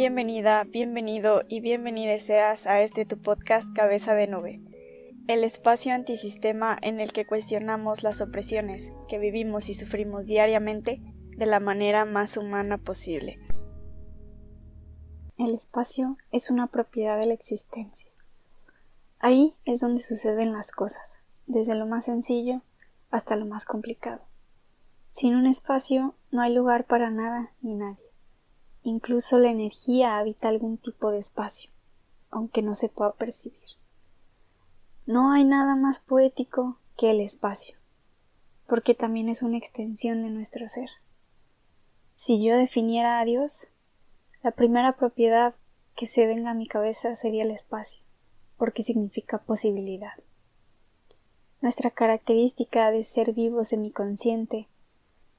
Bienvenida, bienvenido y bienvenida seas a este tu podcast Cabeza de Nube, el espacio antisistema en el que cuestionamos las opresiones que vivimos y sufrimos diariamente de la manera más humana posible. El espacio es una propiedad de la existencia. Ahí es donde suceden las cosas, desde lo más sencillo hasta lo más complicado. Sin un espacio no hay lugar para nada ni nadie. Incluso la energía habita algún tipo de espacio, aunque no se pueda percibir. No hay nada más poético que el espacio, porque también es una extensión de nuestro ser. Si yo definiera a Dios, la primera propiedad que se venga a mi cabeza sería el espacio, porque significa posibilidad. Nuestra característica de ser vivo semiconsciente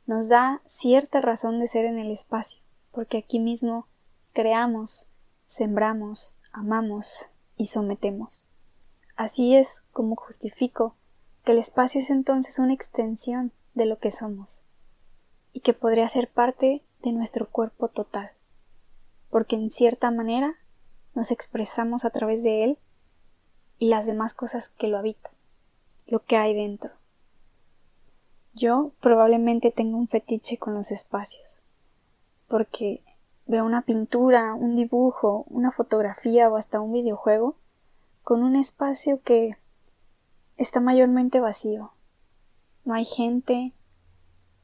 nos da cierta razón de ser en el espacio, porque aquí mismo creamos, sembramos, amamos y sometemos. Así es como justifico que el espacio es entonces una extensión de lo que somos, y que podría ser parte de nuestro cuerpo total, porque en cierta manera nos expresamos a través de él y las demás cosas que lo habitan, lo que hay dentro. Yo probablemente tengo un fetiche con los espacios, porque veo una pintura, un dibujo, una fotografía o hasta un videojuego con un espacio que está mayormente vacío. No hay gente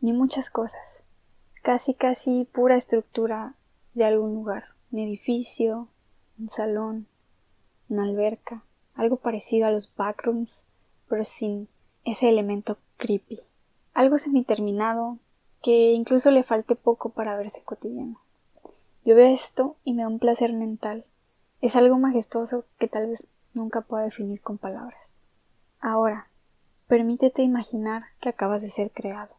ni muchas cosas, casi casi pura estructura de algún lugar, un edificio, un salón, una alberca, algo parecido a los backrooms, pero sin ese elemento creepy. Algo semiterminado que incluso le falte poco para verse cotidiano. Yo veo esto y me da un placer mental. Es algo majestuoso que tal vez nunca pueda definir con palabras. Ahora, permítete imaginar que acabas de ser creado.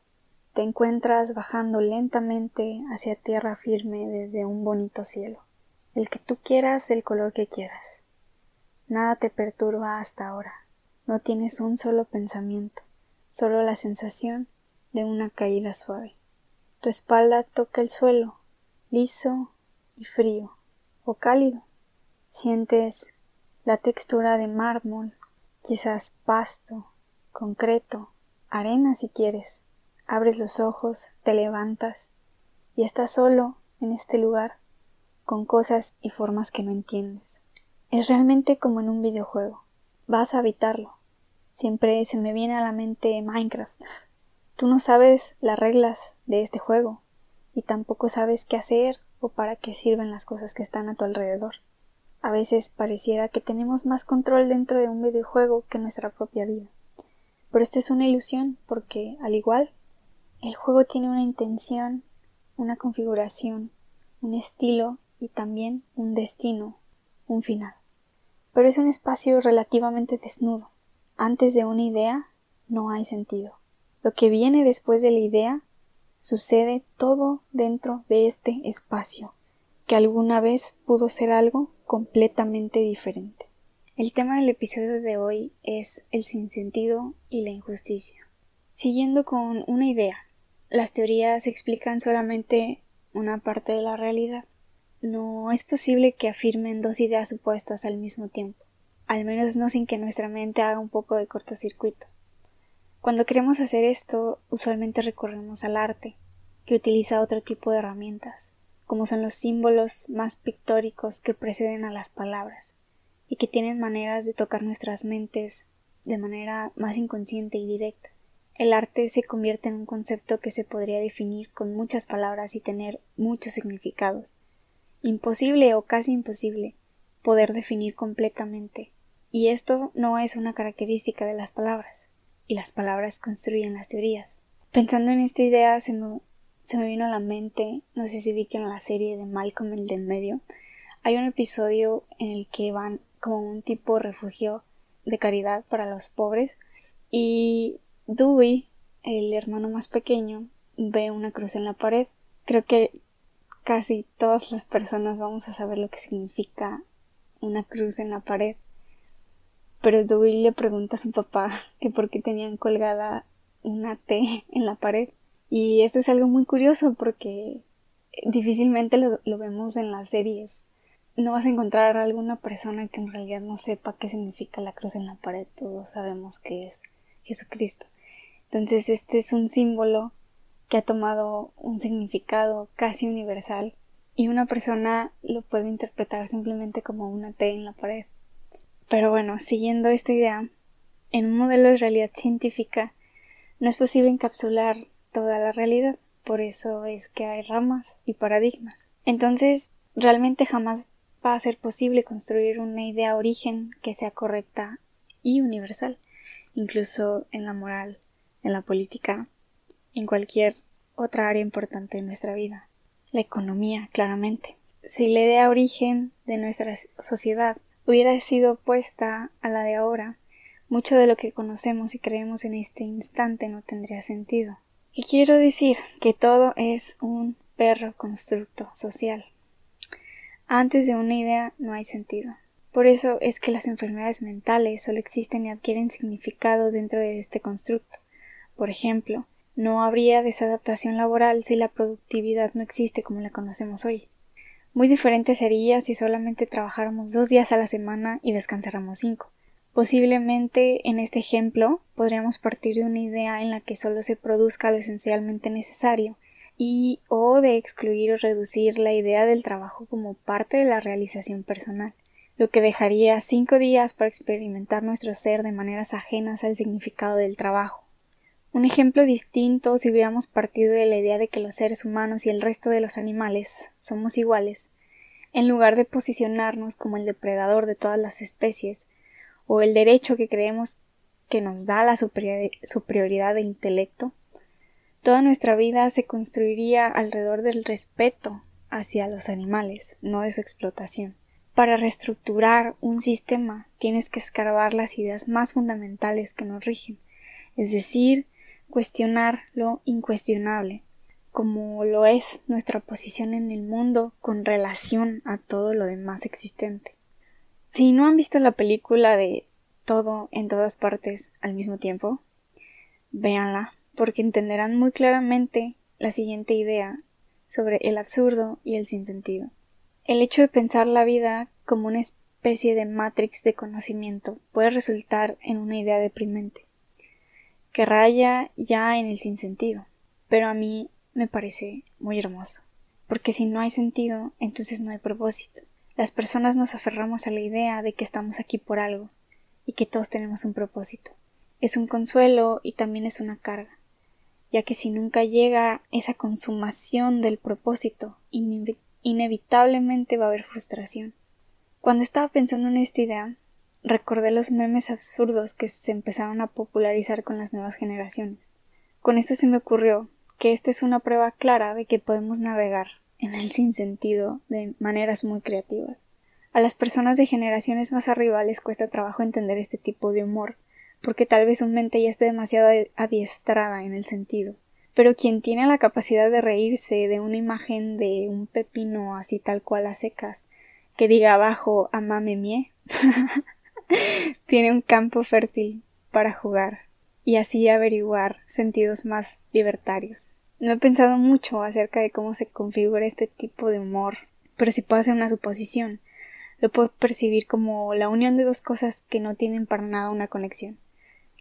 Te encuentras bajando lentamente hacia tierra firme desde un bonito cielo. El que tú quieras, el color que quieras. Nada te perturba hasta ahora. No tienes un solo pensamiento solo la sensación de una caída suave. Tu espalda toca el suelo, liso y frío, o cálido. Sientes la textura de mármol, quizás pasto, concreto, arena si quieres. Abres los ojos, te levantas y estás solo en este lugar, con cosas y formas que no entiendes. Es realmente como en un videojuego. Vas a habitarlo, Siempre se me viene a la mente Minecraft. Tú no sabes las reglas de este juego y tampoco sabes qué hacer o para qué sirven las cosas que están a tu alrededor. A veces pareciera que tenemos más control dentro de un videojuego que nuestra propia vida. Pero esta es una ilusión porque, al igual, el juego tiene una intención, una configuración, un estilo y también un destino, un final. Pero es un espacio relativamente desnudo. Antes de una idea no hay sentido. Lo que viene después de la idea sucede todo dentro de este espacio, que alguna vez pudo ser algo completamente diferente. El tema del episodio de hoy es el sinsentido y la injusticia. Siguiendo con una idea, las teorías explican solamente una parte de la realidad. No es posible que afirmen dos ideas supuestas al mismo tiempo al menos no sin que nuestra mente haga un poco de cortocircuito. Cuando queremos hacer esto, usualmente recurrimos al arte, que utiliza otro tipo de herramientas, como son los símbolos más pictóricos que preceden a las palabras, y que tienen maneras de tocar nuestras mentes de manera más inconsciente y directa. El arte se convierte en un concepto que se podría definir con muchas palabras y tener muchos significados. Imposible o casi imposible poder definir completamente y esto no es una característica de las palabras, y las palabras construyen las teorías. Pensando en esta idea se me, se me vino a la mente, no sé si vi que en la serie de Malcolm el del medio, hay un episodio en el que van como un tipo refugio de caridad para los pobres y Dewey, el hermano más pequeño, ve una cruz en la pared. Creo que casi todas las personas vamos a saber lo que significa una cruz en la pared pero Dewey le pregunta a su papá que por qué tenían colgada una T en la pared. Y esto es algo muy curioso porque difícilmente lo, lo vemos en las series. No vas a encontrar a alguna persona que en realidad no sepa qué significa la cruz en la pared. Todos sabemos que es Jesucristo. Entonces este es un símbolo que ha tomado un significado casi universal y una persona lo puede interpretar simplemente como una T en la pared. Pero bueno, siguiendo esta idea, en un modelo de realidad científica no es posible encapsular toda la realidad, por eso es que hay ramas y paradigmas. Entonces, realmente jamás va a ser posible construir una idea origen que sea correcta y universal, incluso en la moral, en la política, en cualquier otra área importante de nuestra vida. La economía, claramente. Si la idea origen de nuestra sociedad hubiera sido opuesta a la de ahora, mucho de lo que conocemos y creemos en este instante no tendría sentido. Y quiero decir que todo es un perro constructo social. Antes de una idea no hay sentido. Por eso es que las enfermedades mentales solo existen y adquieren significado dentro de este constructo. Por ejemplo, no habría desadaptación laboral si la productividad no existe como la conocemos hoy. Muy diferente sería si solamente trabajáramos dos días a la semana y descansáramos cinco. Posiblemente en este ejemplo podríamos partir de una idea en la que solo se produzca lo esencialmente necesario y o de excluir o reducir la idea del trabajo como parte de la realización personal, lo que dejaría cinco días para experimentar nuestro ser de maneras ajenas al significado del trabajo. Un ejemplo distinto si hubiéramos partido de la idea de que los seres humanos y el resto de los animales somos iguales, en lugar de posicionarnos como el depredador de todas las especies, o el derecho que creemos que nos da la superioridad de intelecto, toda nuestra vida se construiría alrededor del respeto hacia los animales, no de su explotación. Para reestructurar un sistema tienes que escarbar las ideas más fundamentales que nos rigen, es decir, cuestionar lo incuestionable, como lo es nuestra posición en el mundo con relación a todo lo demás existente. Si no han visto la película de Todo en todas partes al mismo tiempo, véanla, porque entenderán muy claramente la siguiente idea sobre el absurdo y el sinsentido. El hecho de pensar la vida como una especie de matrix de conocimiento puede resultar en una idea deprimente que raya ya en el sinsentido. Pero a mí me parece muy hermoso. Porque si no hay sentido, entonces no hay propósito. Las personas nos aferramos a la idea de que estamos aquí por algo y que todos tenemos un propósito. Es un consuelo y también es una carga, ya que si nunca llega esa consumación del propósito, inevitablemente va a haber frustración. Cuando estaba pensando en esta idea, recordé los memes absurdos que se empezaron a popularizar con las nuevas generaciones. Con esto se me ocurrió que esta es una prueba clara de que podemos navegar en el sinsentido de maneras muy creativas. A las personas de generaciones más arriba les cuesta trabajo entender este tipo de humor, porque tal vez su mente ya esté demasiado adiestrada en el sentido. Pero quien tiene la capacidad de reírse de una imagen de un pepino así tal cual a secas, que diga abajo amame mie, tiene un campo fértil para jugar y así averiguar sentidos más libertarios. No he pensado mucho acerca de cómo se configura este tipo de humor, pero si puedo hacer una suposición. Lo puedo percibir como la unión de dos cosas que no tienen para nada una conexión.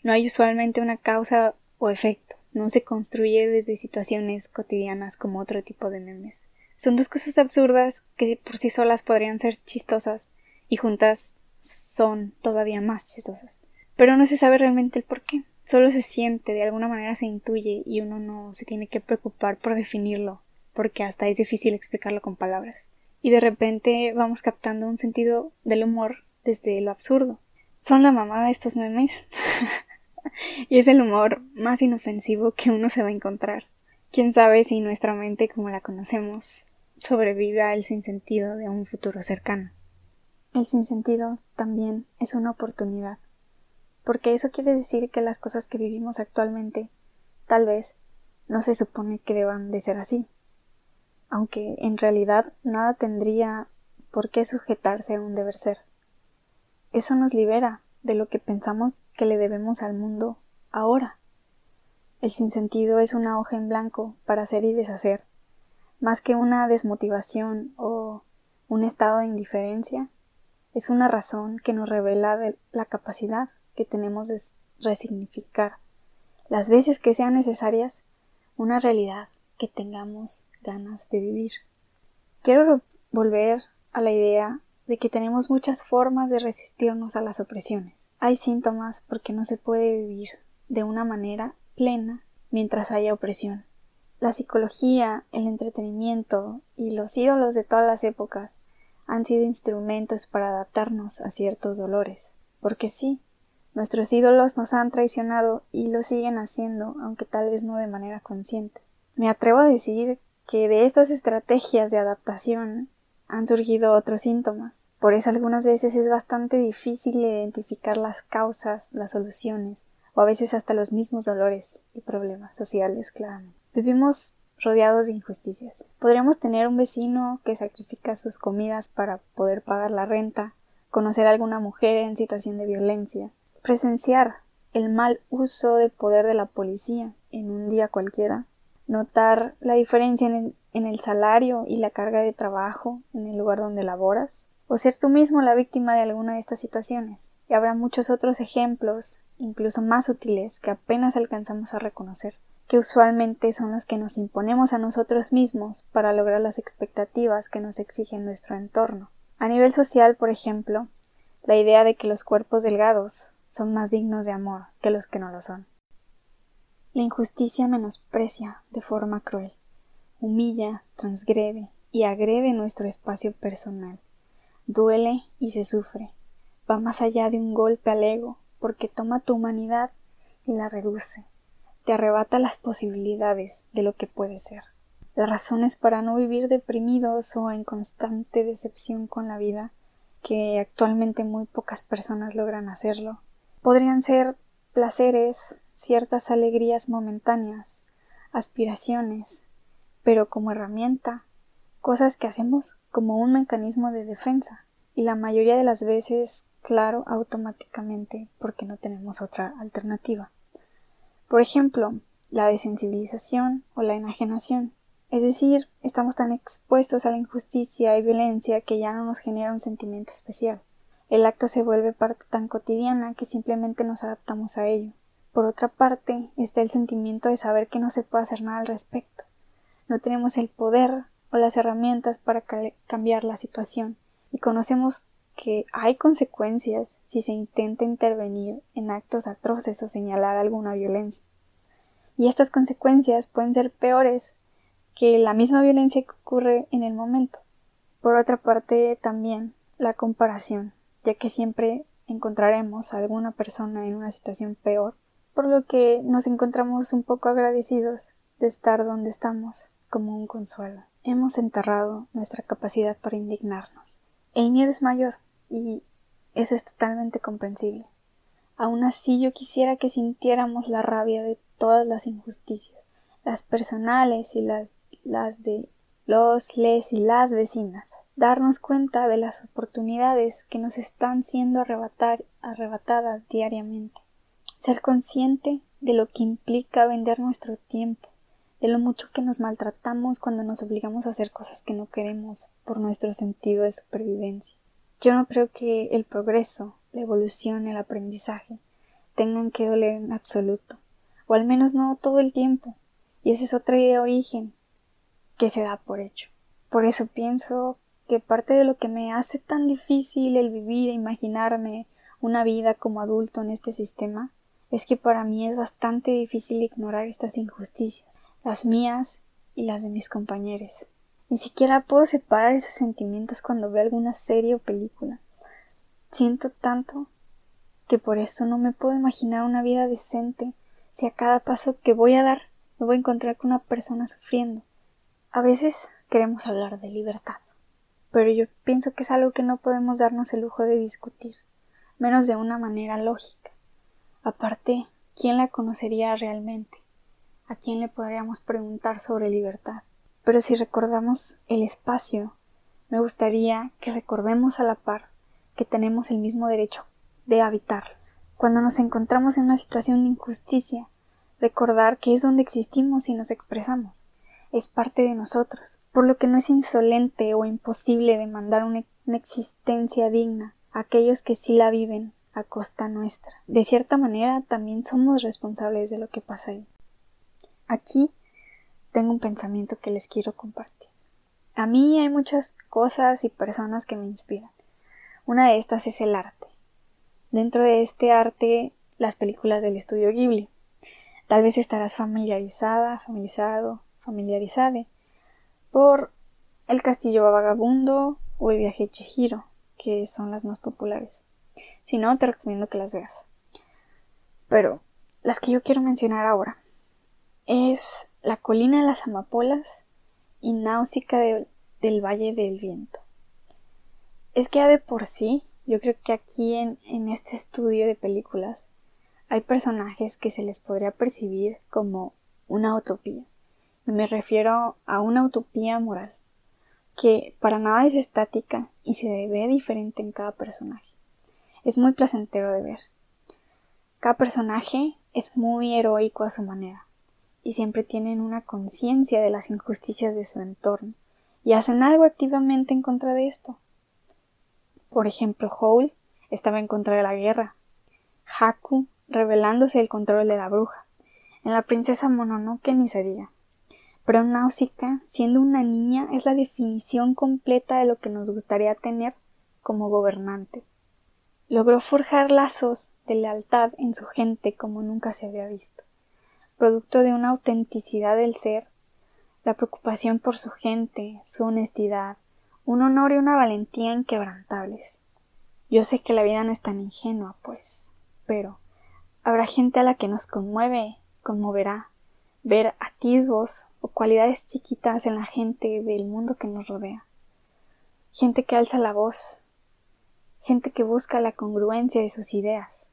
No hay usualmente una causa o efecto, no se construye desde situaciones cotidianas como otro tipo de memes. Son dos cosas absurdas que por sí solas podrían ser chistosas y juntas son todavía más chistosas. Pero no se sabe realmente el por qué. Solo se siente, de alguna manera se intuye y uno no se tiene que preocupar por definirlo, porque hasta es difícil explicarlo con palabras. Y de repente vamos captando un sentido del humor desde lo absurdo. Son la mamá de estos memes. y es el humor más inofensivo que uno se va a encontrar. Quién sabe si nuestra mente como la conocemos sobreviva el sinsentido de un futuro cercano. El sinsentido también es una oportunidad, porque eso quiere decir que las cosas que vivimos actualmente tal vez no se supone que deban de ser así, aunque en realidad nada tendría por qué sujetarse a un deber ser. Eso nos libera de lo que pensamos que le debemos al mundo ahora. El sinsentido es una hoja en blanco para hacer y deshacer, más que una desmotivación o un estado de indiferencia, es una razón que nos revela la capacidad que tenemos de resignificar las veces que sean necesarias una realidad que tengamos ganas de vivir. Quiero volver a la idea de que tenemos muchas formas de resistirnos a las opresiones. Hay síntomas porque no se puede vivir de una manera plena mientras haya opresión. La psicología, el entretenimiento y los ídolos de todas las épocas han sido instrumentos para adaptarnos a ciertos dolores. Porque sí, nuestros ídolos nos han traicionado y lo siguen haciendo, aunque tal vez no de manera consciente. Me atrevo a decir que de estas estrategias de adaptación han surgido otros síntomas. Por eso algunas veces es bastante difícil identificar las causas, las soluciones, o a veces hasta los mismos dolores y problemas sociales, claramente. Vivimos rodeados de injusticias. Podríamos tener un vecino que sacrifica sus comidas para poder pagar la renta, conocer a alguna mujer en situación de violencia, presenciar el mal uso del poder de la policía en un día cualquiera, notar la diferencia en el, salario y la carga de trabajo en el lugar donde laboras, o ser tú mismo la víctima de alguna de estas situaciones. Y habrá muchos otros ejemplos, incluso más útiles, que apenas alcanzamos a reconocer, que usualmente son los que nos imponemos a nosotros mismos para lograr las expectativas que nos exige nuestro entorno. A nivel social, por ejemplo, la idea de que los cuerpos delgados son más dignos de amor que los que no lo son. La injusticia menosprecia de forma cruel, humilla, transgrede y agrede nuestro espacio personal. Duele y se sufre. Va más allá de un golpe al ego, porque toma tu humanidad y la reduce. Te arrebata las posibilidades de lo que puede ser. Las razones para no vivir deprimidos o en constante decepción con la vida, que actualmente muy pocas personas logran hacerlo, podrían ser placeres, ciertas alegrías momentáneas, aspiraciones, pero como herramienta, cosas que hacemos como un mecanismo de defensa, y la mayoría de las veces, claro, automáticamente, porque no tenemos otra alternativa. Por ejemplo, la desensibilización o la enajenación. Es decir, estamos tan expuestos a la injusticia y violencia que ya no nos genera un sentimiento especial. El acto se vuelve parte tan cotidiana que simplemente nos adaptamos a ello. Por otra parte, está el sentimiento de saber que no se puede hacer nada al respecto. No tenemos el poder o las herramientas para cambiar la situación y conocemos que hay consecuencias si se intenta intervenir en actos atroces o señalar alguna violencia. Y estas consecuencias pueden ser peores que la misma violencia que ocurre en el momento. Por otra parte, también la comparación, ya que siempre encontraremos a alguna persona en una situación peor por lo que nos encontramos un poco agradecidos de estar donde estamos como un consuelo. Hemos enterrado nuestra capacidad para indignarnos. El miedo es mayor y eso es totalmente comprensible. Aún así yo quisiera que sintiéramos la rabia de todas las injusticias, las personales y las, las de los, les y las vecinas, darnos cuenta de las oportunidades que nos están siendo arrebatar, arrebatadas diariamente ser consciente de lo que implica vender nuestro tiempo, de lo mucho que nos maltratamos cuando nos obligamos a hacer cosas que no queremos por nuestro sentido de supervivencia. Yo no creo que el progreso, la evolución, el aprendizaje tengan que doler en absoluto, o al menos no todo el tiempo, y esa es otra idea de origen que se da por hecho. Por eso pienso que parte de lo que me hace tan difícil el vivir e imaginarme una vida como adulto en este sistema es que para mí es bastante difícil ignorar estas injusticias, las mías y las de mis compañeros. Ni siquiera puedo separar esos sentimientos cuando veo alguna serie o película. Siento tanto que por esto no me puedo imaginar una vida decente si a cada paso que voy a dar me voy a encontrar con una persona sufriendo. A veces queremos hablar de libertad, pero yo pienso que es algo que no podemos darnos el lujo de discutir, menos de una manera lógica. Aparte, ¿quién la conocería realmente? ¿A quién le podríamos preguntar sobre libertad? Pero si recordamos el espacio, me gustaría que recordemos a la par que tenemos el mismo derecho de habitar. Cuando nos encontramos en una situación de injusticia, recordar que es donde existimos y nos expresamos. es parte de nosotros, por lo que no es insolente o imposible demandar una, una existencia digna a aquellos que sí la viven a costa nuestra. De cierta manera, también somos responsables de lo que pasa ahí. Aquí tengo un pensamiento que les quiero compartir. A mí hay muchas cosas y personas que me inspiran. Una de estas es el arte. Dentro de este arte, las películas del estudio Ghibli. Tal vez estarás familiarizada, familiarizado, familiarizada por El Castillo Vagabundo o El Viaje Chihiro, que son las más populares. Si no, te recomiendo que las veas. Pero las que yo quiero mencionar ahora es La colina de las amapolas y Náusica del Valle del Viento. Es que ya de por sí, yo creo que aquí en, en este estudio de películas hay personajes que se les podría percibir como una utopía. Y me refiero a una utopía moral, que para nada es estática y se ve diferente en cada personaje es muy placentero de ver. Cada personaje es muy heroico a su manera, y siempre tienen una conciencia de las injusticias de su entorno, y hacen algo activamente en contra de esto. Por ejemplo, Howl estaba en contra de la guerra, Haku revelándose el control de la bruja, en la princesa Mononoke ni se diga. Pero Nausicaa, siendo una niña, es la definición completa de lo que nos gustaría tener como gobernante logró forjar lazos de lealtad en su gente como nunca se había visto, producto de una autenticidad del ser, la preocupación por su gente, su honestidad, un honor y una valentía inquebrantables. Yo sé que la vida no es tan ingenua, pues, pero habrá gente a la que nos conmueve, conmoverá, ver atisbos o cualidades chiquitas en la gente del mundo que nos rodea. Gente que alza la voz, gente que busca la congruencia de sus ideas.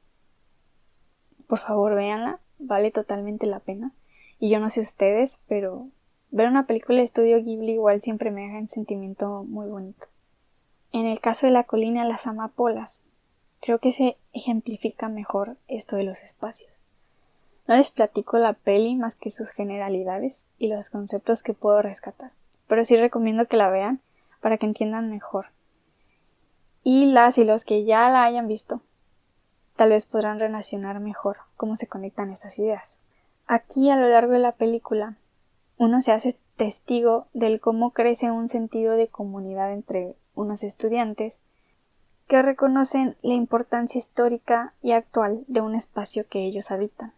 Por favor, véanla, vale totalmente la pena. Y yo no sé ustedes, pero ver una película de estudio Ghibli igual siempre me deja un sentimiento muy bonito. En el caso de la colina las amapolas, creo que se ejemplifica mejor esto de los espacios. No les platico la peli más que sus generalidades y los conceptos que puedo rescatar, pero sí recomiendo que la vean para que entiendan mejor y las y los que ya la hayan visto tal vez podrán relacionar mejor cómo se conectan estas ideas. Aquí a lo largo de la película uno se hace testigo del cómo crece un sentido de comunidad entre unos estudiantes que reconocen la importancia histórica y actual de un espacio que ellos habitan.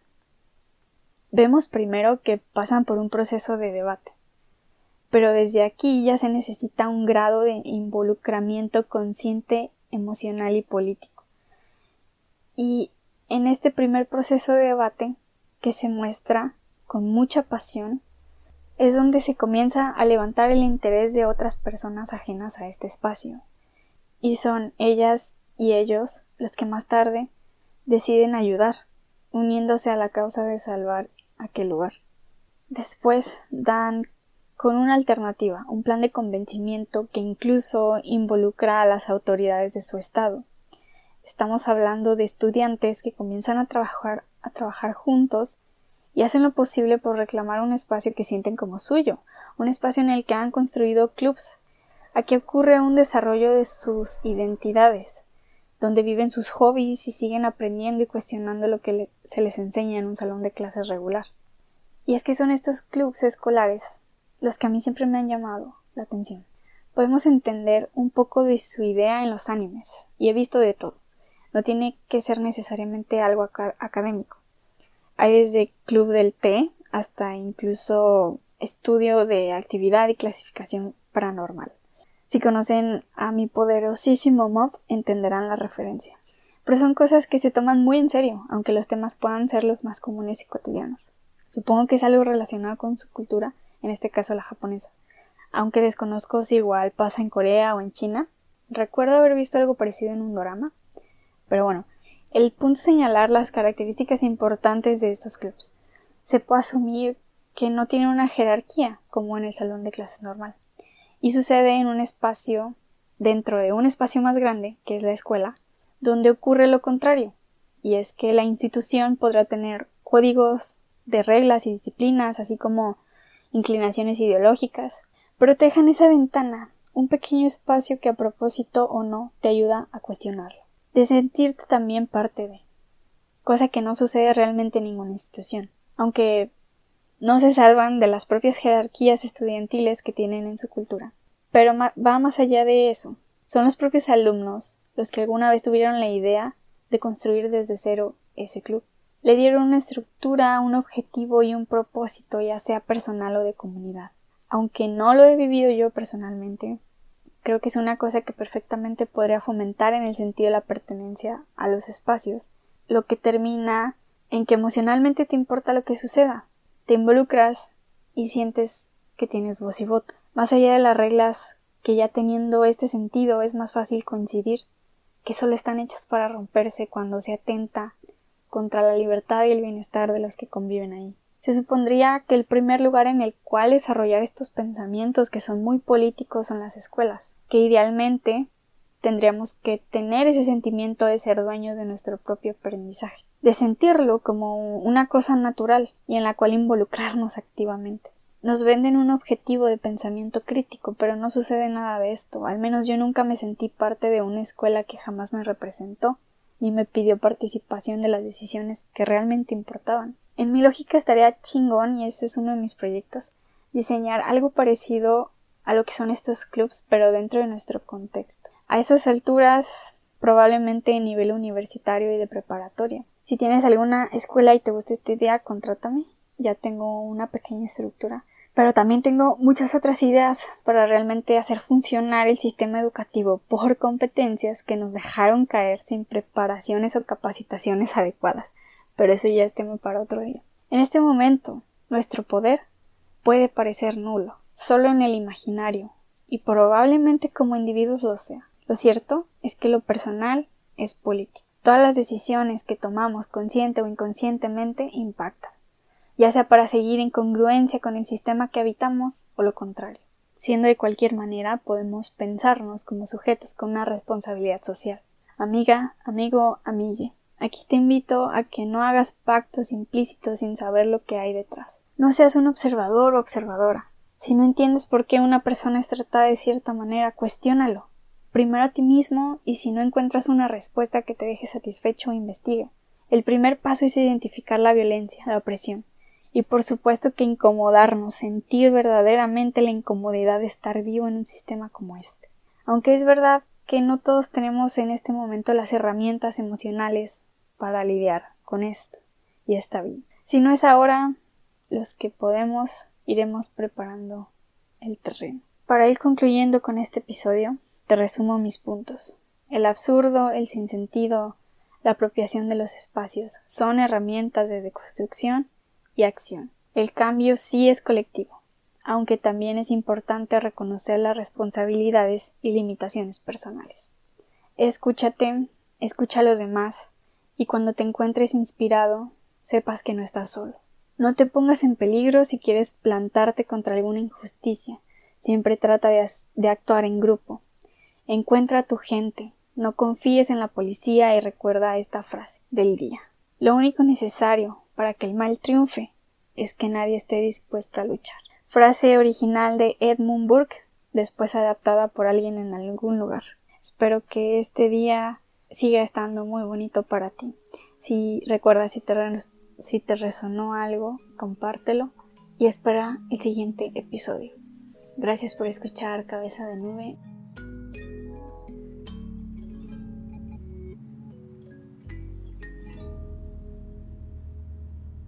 Vemos primero que pasan por un proceso de debate, pero desde aquí ya se necesita un grado de involucramiento consciente, emocional y político. Y en este primer proceso de debate, que se muestra con mucha pasión, es donde se comienza a levantar el interés de otras personas ajenas a este espacio. Y son ellas y ellos los que más tarde deciden ayudar, uniéndose a la causa de salvar aquel lugar. Después dan con una alternativa, un plan de convencimiento que incluso involucra a las autoridades de su estado. Estamos hablando de estudiantes que comienzan a trabajar, a trabajar juntos y hacen lo posible por reclamar un espacio que sienten como suyo, un espacio en el que han construido clubs. Aquí ocurre un desarrollo de sus identidades, donde viven sus hobbies y siguen aprendiendo y cuestionando lo que se les enseña en un salón de clases regular. Y es que son estos clubs escolares los que a mí siempre me han llamado la atención. Podemos entender un poco de su idea en los animes, y he visto de todo. No tiene que ser necesariamente algo académico. Hay desde club del té hasta incluso estudio de actividad y clasificación paranormal. Si conocen a mi poderosísimo mob, entenderán la referencia. Pero son cosas que se toman muy en serio, aunque los temas puedan ser los más comunes y cotidianos. Supongo que es algo relacionado con su cultura en este caso la japonesa. Aunque desconozco si igual pasa en Corea o en China, recuerdo haber visto algo parecido en un drama. Pero bueno, el punto es señalar las características importantes de estos clubs. Se puede asumir que no tienen una jerarquía como en el salón de clases normal. Y sucede en un espacio dentro de un espacio más grande, que es la escuela, donde ocurre lo contrario, y es que la institución podrá tener códigos de reglas y disciplinas, así como inclinaciones ideológicas. Protejan esa ventana, un pequeño espacio que a propósito o no te ayuda a cuestionarlo. De sentirte también parte de. Cosa que no sucede realmente en ninguna institución. Aunque no se salvan de las propias jerarquías estudiantiles que tienen en su cultura. Pero va más allá de eso. Son los propios alumnos los que alguna vez tuvieron la idea de construir desde cero ese club. Le dieron una estructura, un objetivo y un propósito, ya sea personal o de comunidad. Aunque no lo he vivido yo personalmente, creo que es una cosa que perfectamente podría fomentar en el sentido de la pertenencia a los espacios, lo que termina en que emocionalmente te importa lo que suceda, te involucras y sientes que tienes voz y voto. Más allá de las reglas que ya teniendo este sentido es más fácil coincidir que solo están hechas para romperse cuando se atenta contra la libertad y el bienestar de los que conviven ahí. Se supondría que el primer lugar en el cual desarrollar estos pensamientos que son muy políticos son las escuelas, que idealmente tendríamos que tener ese sentimiento de ser dueños de nuestro propio aprendizaje, de sentirlo como una cosa natural y en la cual involucrarnos activamente. Nos venden un objetivo de pensamiento crítico, pero no sucede nada de esto. Al menos yo nunca me sentí parte de una escuela que jamás me representó, ni me pidió participación de las decisiones que realmente importaban. En mi lógica estaría chingón, y este es uno de mis proyectos, diseñar algo parecido a lo que son estos clubs, pero dentro de nuestro contexto. A esas alturas, probablemente en nivel universitario y de preparatoria. Si tienes alguna escuela y te gusta esta idea, contrátame. Ya tengo una pequeña estructura pero también tengo muchas otras ideas para realmente hacer funcionar el sistema educativo por competencias que nos dejaron caer sin preparaciones o capacitaciones adecuadas. Pero eso ya es tema para otro día. En este momento, nuestro poder puede parecer nulo, solo en el imaginario, y probablemente como individuos lo sea. Lo cierto es que lo personal es político. Todas las decisiones que tomamos consciente o inconscientemente impactan ya sea para seguir en congruencia con el sistema que habitamos o lo contrario. Siendo de cualquier manera, podemos pensarnos como sujetos con una responsabilidad social. Amiga, amigo, amigue, aquí te invito a que no hagas pactos implícitos sin saber lo que hay detrás. No seas un observador o observadora. Si no entiendes por qué una persona es tratada de cierta manera, cuestiónalo. Primero a ti mismo y si no encuentras una respuesta que te deje satisfecho, investiga. El primer paso es identificar la violencia, la opresión y por supuesto que incomodarnos, sentir verdaderamente la incomodidad de estar vivo en un sistema como este. Aunque es verdad que no todos tenemos en este momento las herramientas emocionales para lidiar con esto, y está bien. Si no es ahora, los que podemos iremos preparando el terreno. Para ir concluyendo con este episodio, te resumo mis puntos. El absurdo, el sinsentido, la apropiación de los espacios son herramientas de deconstrucción y acción. El cambio sí es colectivo, aunque también es importante reconocer las responsabilidades y limitaciones personales. Escúchate, escucha a los demás, y cuando te encuentres inspirado, sepas que no estás solo. No te pongas en peligro si quieres plantarte contra alguna injusticia. Siempre trata de, actuar en grupo. Encuentra a tu gente. No confíes en la policía y recuerda esta frase del día. Lo único necesario para que el mal triunfe es que nadie esté dispuesto a luchar. Frase original de Edmund Burke, después adaptada por alguien en algún lugar. Espero que este día siga estando muy bonito para ti. Si recuerda si te, si te resonó algo, compártelo y espera el siguiente episodio. Gracias por escuchar Cabeza de Nube.